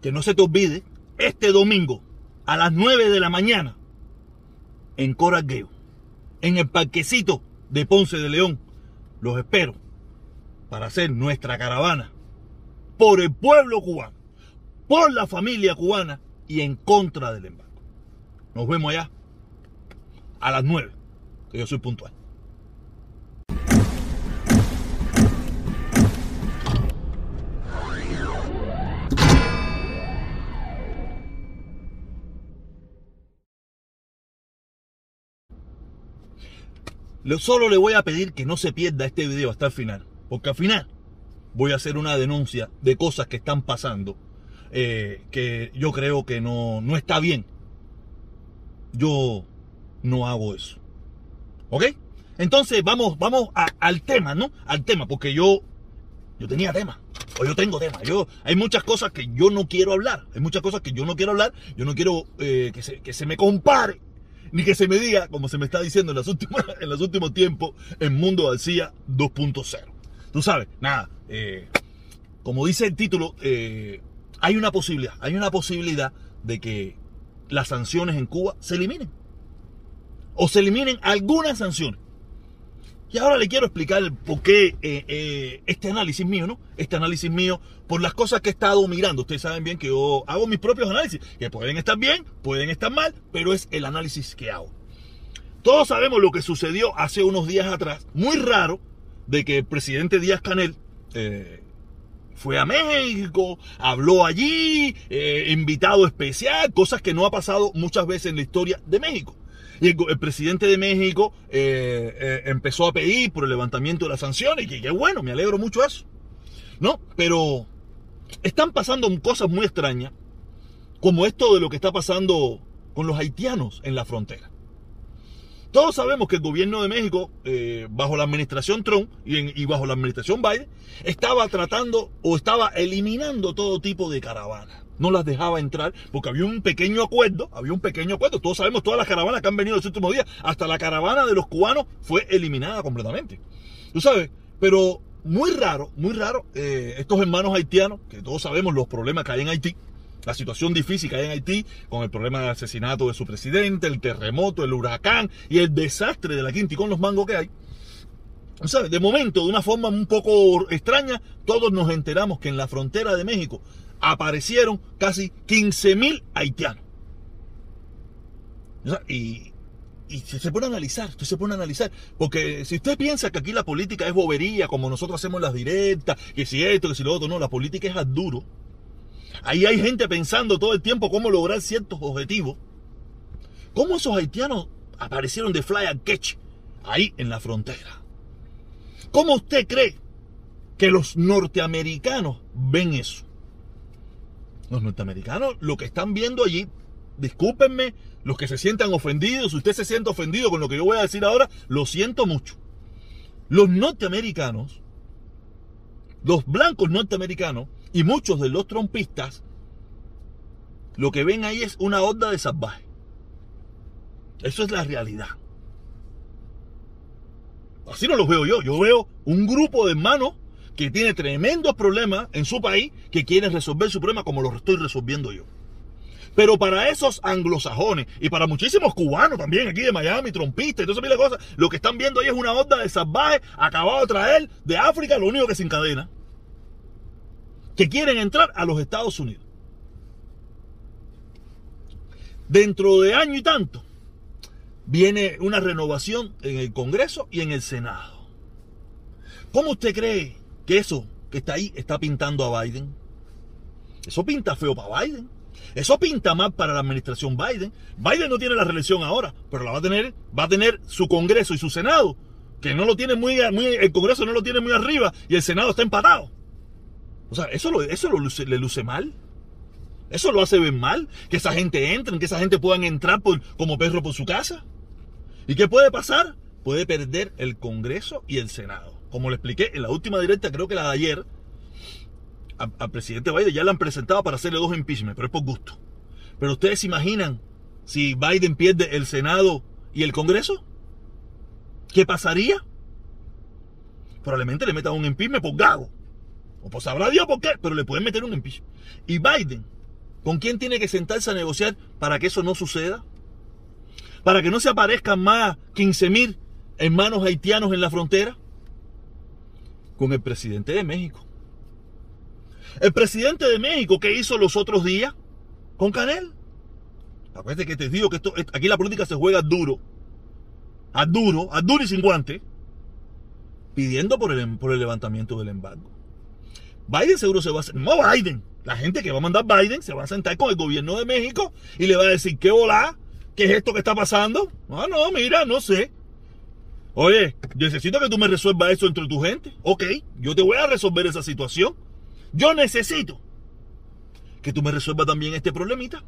que no se te olvide, este domingo a las 9 de la mañana en Coral en el parquecito de Ponce de León. Los espero para hacer nuestra caravana por el pueblo cubano, por la familia cubana y en contra del embargo. Nos vemos allá a las 9, que yo soy puntual. Solo le voy a pedir que no se pierda este video hasta el final. Porque al final voy a hacer una denuncia de cosas que están pasando. Eh, que yo creo que no, no está bien. Yo no hago eso. ¿Ok? Entonces vamos, vamos al tema, ¿no? Al tema, porque yo, yo tenía tema. O yo tengo tema. Yo, hay muchas cosas que yo no quiero hablar. Hay muchas cosas que yo no quiero hablar. Yo no quiero eh, que, se, que se me compare ni que se me diga, como se me está diciendo en, en los últimos tiempos, en Mundo García 2.0. Tú sabes, nada, eh, como dice el título, eh, hay una posibilidad, hay una posibilidad de que las sanciones en Cuba se eliminen. O se eliminen algunas sanciones. Y ahora le quiero explicar por qué eh, eh, este análisis mío, ¿no? Este análisis mío por las cosas que he estado mirando. Ustedes saben bien que yo hago mis propios análisis, que pueden estar bien, pueden estar mal, pero es el análisis que hago. Todos sabemos lo que sucedió hace unos días atrás, muy raro, de que el presidente Díaz Canel eh, fue a México, habló allí, invitado especial, cosas que no ha pasado muchas veces en la historia de México. Y el, presidente de México eh, eh, empezó a pedir por el levantamiento de las sanciones, y que, bueno, me alegro mucho eso. ¿No? Pero están pasando cosas muy extrañas, como esto de lo que está pasando con los haitianos en la frontera. Todos sabemos que el gobierno de México, eh, bajo la administración Trump y, bajo la administración Biden, estaba tratando o estaba eliminando todo tipo de caravanas no las dejaba entrar porque había un pequeño acuerdo, había un pequeño acuerdo. Todos sabemos todas las caravanas que han venido los últimos días, hasta la caravana de los cubanos fue eliminada completamente. Tú sabes, pero muy raro, muy raro, eh, estos hermanos haitianos, que todos sabemos los problemas que hay en Haití, la situación difícil que hay en Haití, con el problema del asesinato de su presidente, el terremoto, el huracán y el desastre de la quinta y con los mangos que hay. ¿Sabes? De momento, de una forma un poco extraña, todos nos enteramos que en la frontera de México aparecieron casi 15.000 haitianos. Y, y se pone a analizar, se pone a analizar, porque si usted piensa que aquí la política es bobería, como nosotros hacemos las directas, que si esto, que si lo otro, no, la política es duro. Ahí hay gente pensando todo el tiempo cómo lograr ciertos objetivos. ¿Cómo esos haitianos aparecieron de fly and catch ahí en la frontera? ¿Cómo usted cree que los norteamericanos ven eso? Los norteamericanos lo que están viendo allí, discúlpenme, los que se sientan ofendidos, si usted se siente ofendido con lo que yo voy a decir ahora, lo siento mucho. Los norteamericanos, los blancos norteamericanos y muchos de los trompistas, lo que ven ahí es una onda de salvaje. Eso es la realidad. Así no los veo yo. Yo veo un grupo de hermanos que tiene tremendos problemas en su país, que quiere resolver su problema como lo estoy resolviendo yo. Pero para esos anglosajones y para muchísimos cubanos también aquí de Miami, trompistas y todas esas cosas, lo que están viendo ahí es una onda de salvajes acabado de traer de África, lo único que se encadena, que quieren entrar a los Estados Unidos. Dentro de año y tanto, viene una renovación en el Congreso y en el Senado. ¿Cómo usted cree que eso que está ahí está pintando a Biden. Eso pinta feo para Biden. Eso pinta mal para la administración Biden. Biden no tiene la reelección ahora, pero la va a tener, va a tener su Congreso y su Senado, que no lo tiene muy, muy el Congreso no lo tiene muy arriba y el Senado está empatado. O sea, eso, lo, eso le luce mal. Eso lo hace ver mal. Que esa gente entre, que esa gente puedan entrar por, como perro por su casa. ¿Y qué puede pasar? Puede perder el Congreso y el Senado como le expliqué en la última directa, creo que la de ayer, al presidente Biden ya le han presentado para hacerle dos impeachment, pero es por gusto. Pero ustedes se imaginan si Biden pierde el Senado y el Congreso? ¿Qué pasaría? Probablemente le metan un impeachment por gago. O por sabrá Dios por qué, pero le pueden meter un impeachment. Y Biden, ¿Con quién tiene que sentarse a negociar para que eso no suceda? Para que no se aparezcan más 15 mil hermanos haitianos en la frontera. Con el presidente de México. El presidente de México, ¿qué hizo los otros días? Con Canel. Acuérdate que te digo que esto, aquí la política se juega duro. A duro, a duro y sin guante. Pidiendo por el, por el levantamiento del embargo. Biden seguro se va a hacer. No Biden. La gente que va a mandar Biden se va a sentar con el gobierno de México y le va a decir, ¿qué hola? ¿Qué es esto que está pasando? Ah, no, mira, no sé. Oye, necesito que tú me resuelvas eso entre tu gente. Ok, yo te voy a resolver esa situación. Yo necesito que tú me resuelvas también este problemita.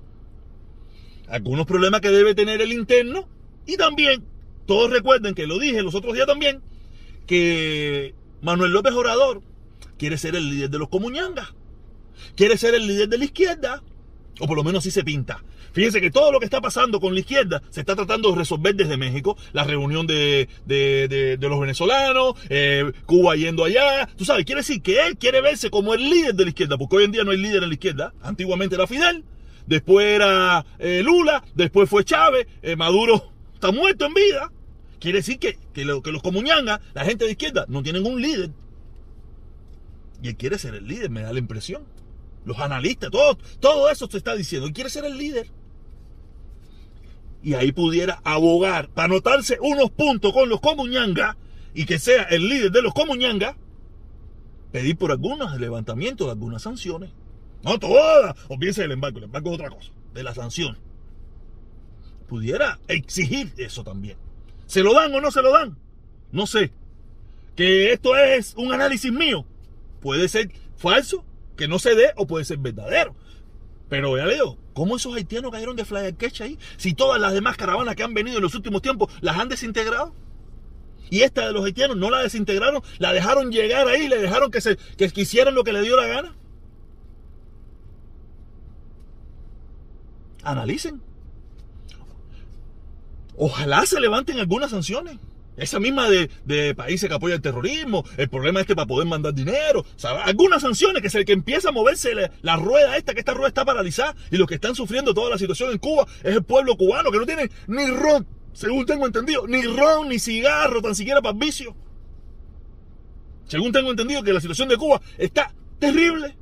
Algunos problemas que debe tener el interno. Y también, todos recuerden que lo dije los otros días también, que Manuel López Orador quiere ser el líder de los comuñangas. Quiere ser el líder de la izquierda. O por lo menos así se pinta. Fíjense que todo lo que está pasando con la izquierda se está tratando de resolver desde México. La reunión de, los venezolanos, eh, Cuba yendo allá. Tú sabes, quiere decir que él quiere verse como el líder de la izquierda, porque hoy en día no hay líder en la izquierda. Antiguamente era Fidel, después era eh, Lula, después fue Chávez, eh, Maduro está muerto en vida. Quiere decir que, que, que los comuñangas, la gente de izquierda, no tienen un líder. Y él quiere ser el líder, me da la impresión. Los analistas, todo, todo eso se está diciendo. Él quiere ser el líder y ahí pudiera abogar para anotarse unos puntos con los comuñanga y que sea el líder de los comuñanga, pedir por algunos levantamientos de algunas sanciones. No todas, olvídense del embargo, el embargo es otra cosa, de las sanciones. Pudiera exigir eso también. ¿Se lo dan o no se lo dan? No sé. Que esto es un análisis mío. Puede ser falso, que no se dé, o puede ser verdadero. Pero ya leo, ¿cómo esos haitianos cayeron de Fly Catch ahí? Si todas las demás caravanas que han venido en los últimos tiempos las han desintegrado. Y esta de los haitianos no la desintegraron, la dejaron llegar ahí, le dejaron que, se, que lo que le dio la gana. Analicen. Ojalá se levanten algunas sanciones. Esa misma de, países que apoyan el terrorismo, el problema este para poder mandar dinero, algunas sanciones que es el que empieza a moverse la, rueda esta, que esta rueda está paralizada y los que están sufriendo toda la situación en Cuba es el pueblo cubano que no tiene ni ron, según tengo entendido, ni ron, ni cigarro, tan siquiera para vicio. Según tengo entendido que la situación de Cuba está terrible.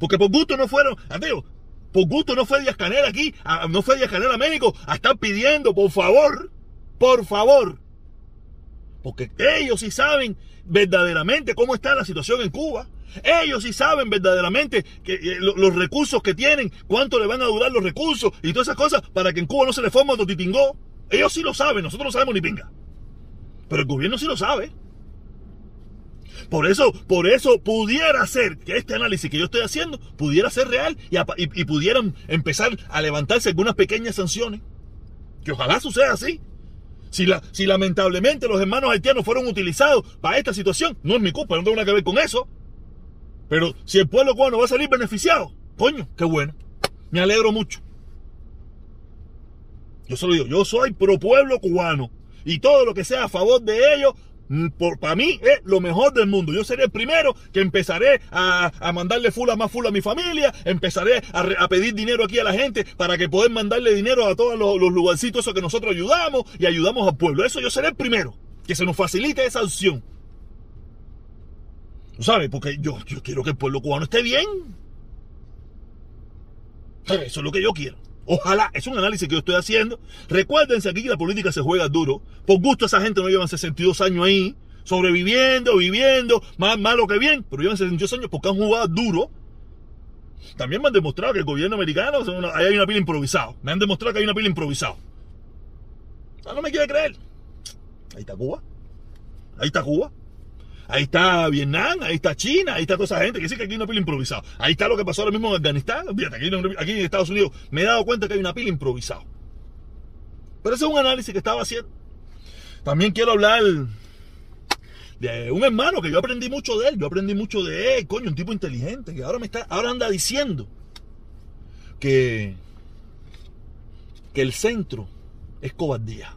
Porque por gusto no fueron, adiós, por gusto no fue Díaz Canel aquí, no fue Díaz Canel a México a estar pidiendo, por favor, por favor. Porque ellos sí saben verdaderamente cómo está la situación en Cuba. Ellos sí saben verdaderamente que, eh, los recursos que tienen, cuánto le van a durar los recursos y todas esas cosas para que en Cuba no se le forme otro titingó. Ellos sí lo saben, nosotros no sabemos ni pinga. Pero el gobierno sí lo sabe. Por eso, por eso pudiera ser que este análisis que yo estoy haciendo pudiera ser real y, y pudieran empezar a levantarse algunas pequeñas sanciones. Que ojalá suceda así. Si, lamentablemente los hermanos haitianos fueron utilizados para esta situación, no es mi culpa, no tengo nada que ver con eso. Pero si el pueblo cubano va a salir beneficiado, coño, qué bueno. Me alegro mucho. Yo solo digo, yo soy pro pueblo cubano. Y todo lo que sea a favor de ellos, Mm, para mí es lo mejor del mundo. Yo seré el primero que empezaré a, mandarle fula más fula a mi familia, empezaré a, pedir dinero aquí a la gente para que puedan mandarle dinero a todos los, lugarcitos esos que nosotros ayudamos y ayudamos al pueblo. Eso yo seré el primero, que se nos facilite esa opción. ¿Sabes? Porque yo, yo quiero que el pueblo cubano esté bien. Eso es lo que yo quiero. Ojalá, es un análisis que yo estoy haciendo. Recuérdense aquí que la política se juega duro. Por gusto esa gente no llevan 62 años ahí, sobreviviendo, viviendo, más malo que bien, pero llevan 62 años porque han jugado duro. También me han demostrado que el gobierno americano, ahí hay una pila improvisada. Me han demostrado que hay una pila improvisada. no me quiere creer. Ahí está Cuba. Ahí está Cuba. Ahí está Vietnam, ahí está China, ahí está toda esa gente que dice que aquí hay una pila improvisada. Ahí está lo que pasó ahora mismo en Afganistán. Fíjate, aquí, en Estados Unidos me he dado cuenta que hay una pila improvisada. Pero ese es un análisis que estaba haciendo. También quiero hablar de un hermano que yo aprendí mucho de él. Yo aprendí mucho de él, coño, un tipo inteligente que ahora me está, ahora anda diciendo que, que el centro es cobardía.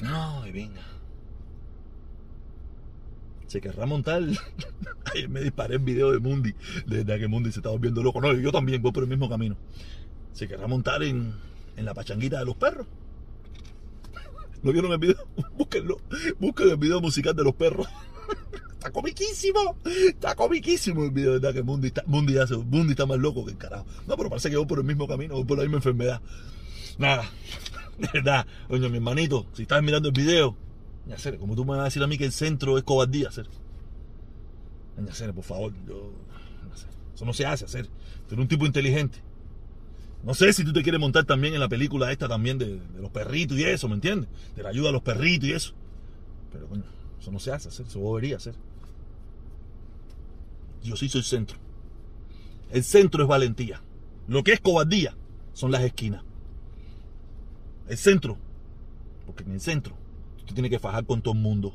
No, venga se querrá montar me disparé el video de Mundi, desde que Mundi se está volviendo loco. No, yo también voy por el mismo camino. Se querrá montar en, en la pachanguita de los perros. ¿No vieron el video? Búsquenlo. Busquen el video musical de los perros. Está comiquísimo. Está comiquísimo el video, ¿verdad? Que Mundi está, Mundi, hace, Mundi está más loco que el carajo. No, pero parece que voy por el mismo camino, voy por la misma enfermedad. Nada. De verdad. Oye, mi hermanito, si estás mirando el video, sé, como tú me vas a decir a mí que el centro es cobardía, hacer. Ya por favor, yo. Eso no se hace, hacer. Tú eres un tipo inteligente. No sé si tú te quieres montar también en la película esta también de, de los perritos y eso, ¿me entiendes? De la ayuda a los perritos y eso. Pero coño, eso no se hace, hacer. Eso debería hacer. Yo sí soy centro. El centro es valentía. Lo que es cobardía son las esquinas. El centro. Porque en el centro tú tienes que fajar con todo el mundo.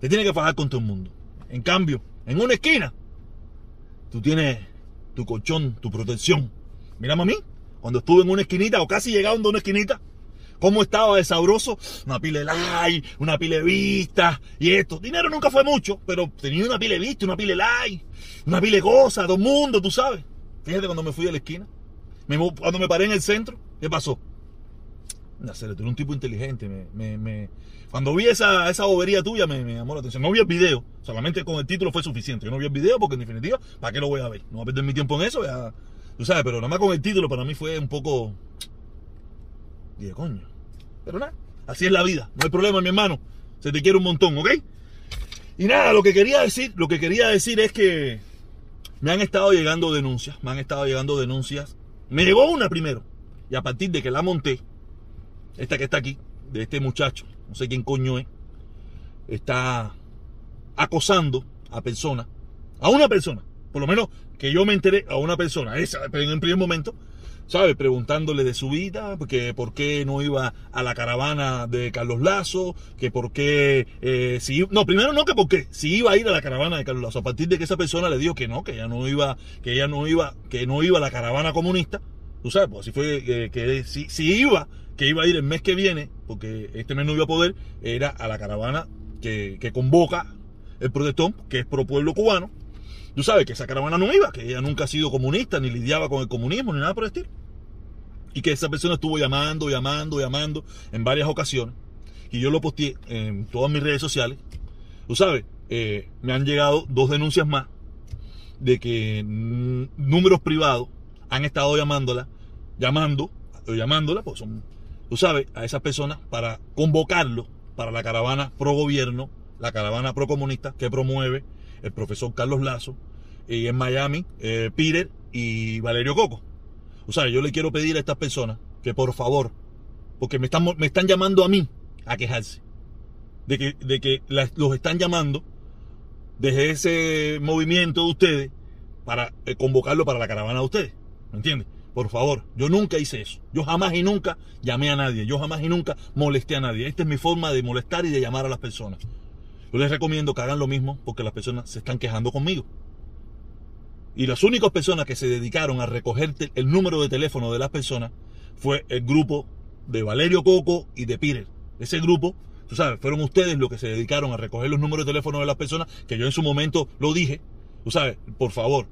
Te tienes que fajar con todo el mundo. En cambio, en una esquina, tú tienes tu colchón, tu protección. Mírame a mí, cuando estuve en una esquinita o casi llegando a una esquinita, cómo estaba de sabroso, una pile like, una pile vista y esto. Dinero nunca fue mucho, pero tenía una pile vista, una pile like, una pile cosa, todo el mundo, tú sabes. Fíjate cuando me fui a la esquina, cuando me paré en el centro, ¿qué pasó? Nacer, tú eres un tipo inteligente. Me, Cuando vi esa, esa bobería tuya me, llamó la atención. No vi el video, solamente con el título fue suficiente. Yo no vi el video porque en definitiva, ¿para qué lo voy a ver? No voy a perder mi tiempo en eso. Tú sabes, pero nada más con el título para mí fue un poco... Dije, coño. Pero nada, así es la vida. No hay problema, mi hermano. Se te quiere un montón, ¿ok? Y nada, lo que quería decir, lo que quería decir es que me han estado llegando denuncias, me han estado llegando denuncias. Me llegó una primero. Y a partir de que la monté, esta que está aquí, de este muchacho, no sé quién coño es, está acosando a personas, a una persona, por lo menos que yo me enteré, a una persona, esa, en el primer momento, ¿sabes? Preguntándole de su vida, porque por qué no iba a la caravana de Carlos Lazo, que por qué, eh, si, no, primero no que por qué, si iba a ir a la caravana de Carlos Lazo, a partir de que esa persona le dijo que no, que ella no iba, que ella no iba, que no iba a la caravana comunista, tú sabes, pues así fue que si, si iba, que iba a ir el mes que viene, porque este mes no iba a poder, era a la caravana que, convoca el protestón, que es pro pueblo cubano. Tú sabes que esa caravana no iba, que ella nunca ha sido comunista, ni lidiaba con el comunismo, ni nada por el estilo. Y que esa persona estuvo llamando, llamando, llamando en varias ocasiones. Y yo lo posteé en todas mis redes sociales. Tú sabes, eh, me han llegado dos denuncias más de que números privados han estado llamándola, llamando, llamándola, pues son tú sabes, a esas personas para convocarlo para la caravana pro gobierno, la caravana pro comunista que promueve el profesor Carlos Lazo y en Miami, eh, Peter y Valerio Coco. O sea, yo le quiero pedir a estas personas que por favor, porque me están, me están llamando a mí a quejarse, de que, de que los están llamando desde ese movimiento de ustedes para eh, convocarlo para la caravana de ustedes. ¿Me entiendes? Por favor, yo nunca hice eso. Yo jamás y nunca llamé a nadie. Yo jamás y nunca molesté a nadie. Esta es mi forma de molestar y de llamar a las personas. Yo les recomiendo que hagan lo mismo porque las personas se están quejando conmigo. Y las únicas personas que se dedicaron a recoger el número de teléfono de las personas fue el grupo de Valerio Coco y de Peter. Ese grupo, tú sabes, fueron ustedes los que se dedicaron a recoger los números de teléfono de las personas, que yo en su momento lo dije. Tú sabes, por favor,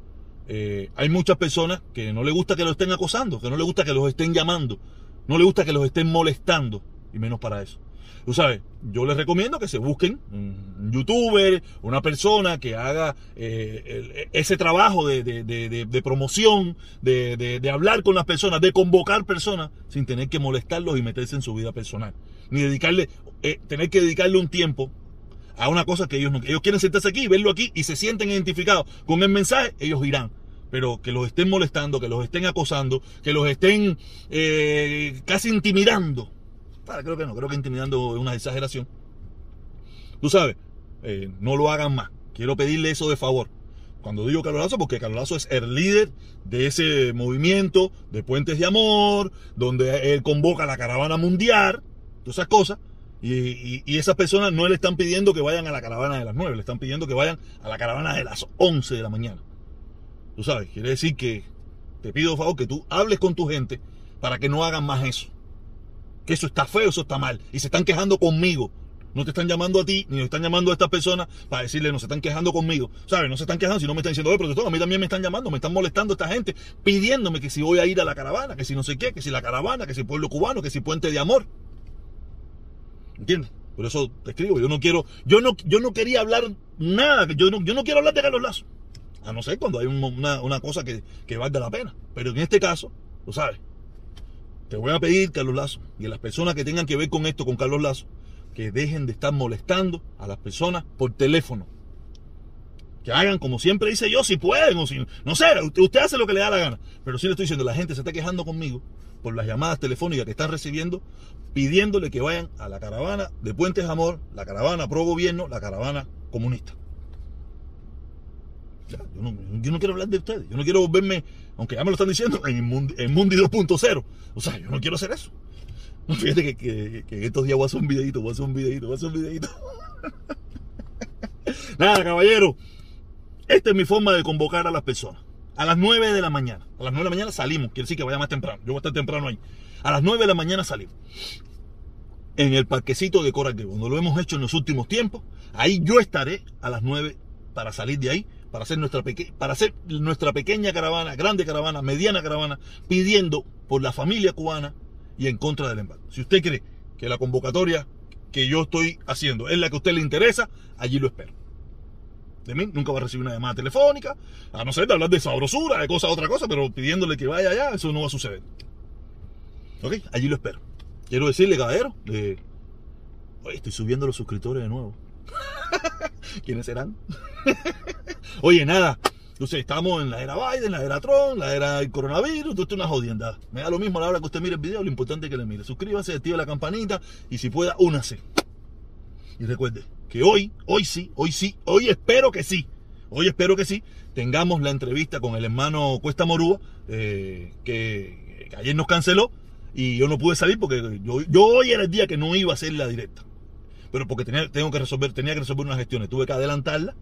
eh, hay muchas personas que no le gusta que lo estén acosando, que no le gusta que los estén llamando, no le gusta que los estén molestando, y menos para eso. Tú sabes, yo les recomiendo que se busquen un youtuber, una persona que haga eh, ese trabajo de, promoción, de, hablar con las personas, de convocar personas sin tener que molestarlos y meterse en su vida personal. Ni dedicarle, eh, tener que dedicarle un tiempo a una cosa que ellos no ellos quieren sentarse aquí, verlo aquí y se sienten identificados con el mensaje, ellos irán. Pero que los estén molestando, que los estén acosando, que los estén eh, casi intimidando. Para, creo que no, creo que intimidando es una exageración. Tú sabes, eh, no lo hagan más. Quiero pedirle eso de favor. Cuando digo Carolazo, porque Carolazo es el líder de ese movimiento de Puentes de Amor, donde él convoca la caravana mundial, todas esas cosas. Y, esas personas no le están pidiendo que vayan a la caravana de las 9, le están pidiendo que vayan a la caravana de las 11 de la mañana. Tú sabes, quiere decir que te pido favor que tú hables con tu gente para que no hagan más eso. Que eso está feo, eso está mal. Y se están quejando conmigo. No te están llamando a ti, ni están llamando a estas personas para decirle, no se están quejando conmigo. ¿Sabes? No se están quejando, si no me están diciendo, oye, protector, a mí también me están llamando, me están molestando esta gente, pidiéndome que si voy a ir a la caravana, que si no sé qué, que si la caravana, que si pueblo cubano, que si puente de amor. ¿Entiendes? Por eso te escribo, yo no quiero, yo no, yo no quería hablar nada, yo no, yo no quiero hablar de Carlos Lazo. A no ser cuando hay una, una cosa que, que valga la pena. Pero en este caso, tú sabes, te voy a pedir, Carlos Lazo, y a las personas que tengan que ver con esto, con Carlos Lazo, que dejen de estar molestando a las personas por teléfono. Que hagan como siempre dice yo, si pueden o si no sé, usted, hace lo que le da la gana. Pero sí le estoy diciendo, la gente se está quejando conmigo por las llamadas telefónicas que están recibiendo, pidiéndole que vayan a la caravana de Puentes Amor, la caravana pro gobierno, la caravana comunista. yo, no, quiero hablar de ustedes, yo no quiero volverme, aunque ya me lo están diciendo, en, Mundi, en Mundi 2.0. O sea, yo no quiero hacer eso. Fíjate que, que, que, estos días voy a hacer un videito, voy a hacer un videito, voy a hacer un videito. Nada, caballero. Esta es mi forma de convocar a las personas. A las 9 de la mañana. A las 9 de la mañana salimos. Quiere decir que vaya más temprano. Yo voy a estar temprano ahí. A las 9 de la mañana salimos. En el parquecito de Coral Cuando lo hemos hecho en los últimos tiempos. Ahí yo estaré a las 9 para salir de ahí. Para hacer, nuestra para hacer nuestra pequeña caravana, grande caravana, mediana caravana, pidiendo por la familia cubana y en contra del embargo. Si usted cree que la convocatoria que yo estoy haciendo es la que a usted le interesa, allí lo espero de mí, nunca va a recibir una llamada telefónica, a no ser de hablar de sabrosura, de cosa otra cosa, pero pidiéndole que vaya allá, eso no va a suceder. Ok, allí lo espero. Quiero decirle, caballero, de... estoy subiendo los suscriptores de nuevo. ¿Quiénes serán? Oye, nada. Entonces, estamos en la era Biden, la era Trump, la era del coronavirus, esto es una jodienda. Me da lo mismo a la hora que usted mire el video, lo importante es que le mire. Suscríbase, active la campanita y si pueda, únase. Y recuerde que hoy, hoy sí, hoy sí, hoy espero que sí, hoy espero que sí, tengamos la entrevista con el hermano Cuesta Morúa, eh, que, ayer nos canceló y yo no pude salir porque yo, yo, hoy era el día que no iba a hacer la directa. Pero porque tenía, tengo que resolver, tenía que resolver unas gestiones, tuve que adelantarla,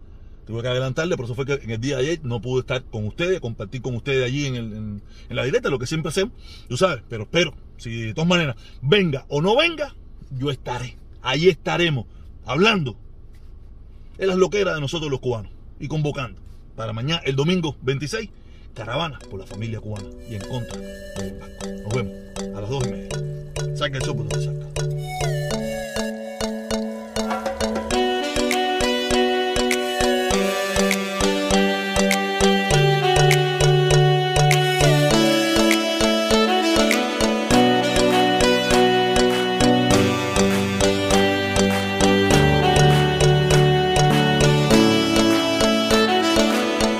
tuve que adelantarla, por eso fue que en el día de ayer no pude estar con ustedes, compartir con ustedes allí en, el, en la directa, lo que siempre hacemos, tú sabes, pero espero, si de todas maneras, venga o no venga, yo estaré, ahí estaremos hablando. De las loqueras de nosotros los cubanos y convocando para mañana, el domingo 26, caravana por la familia cubana y en contra del embargo. Nos vemos a las dos y media. Saca el sopo donde saca.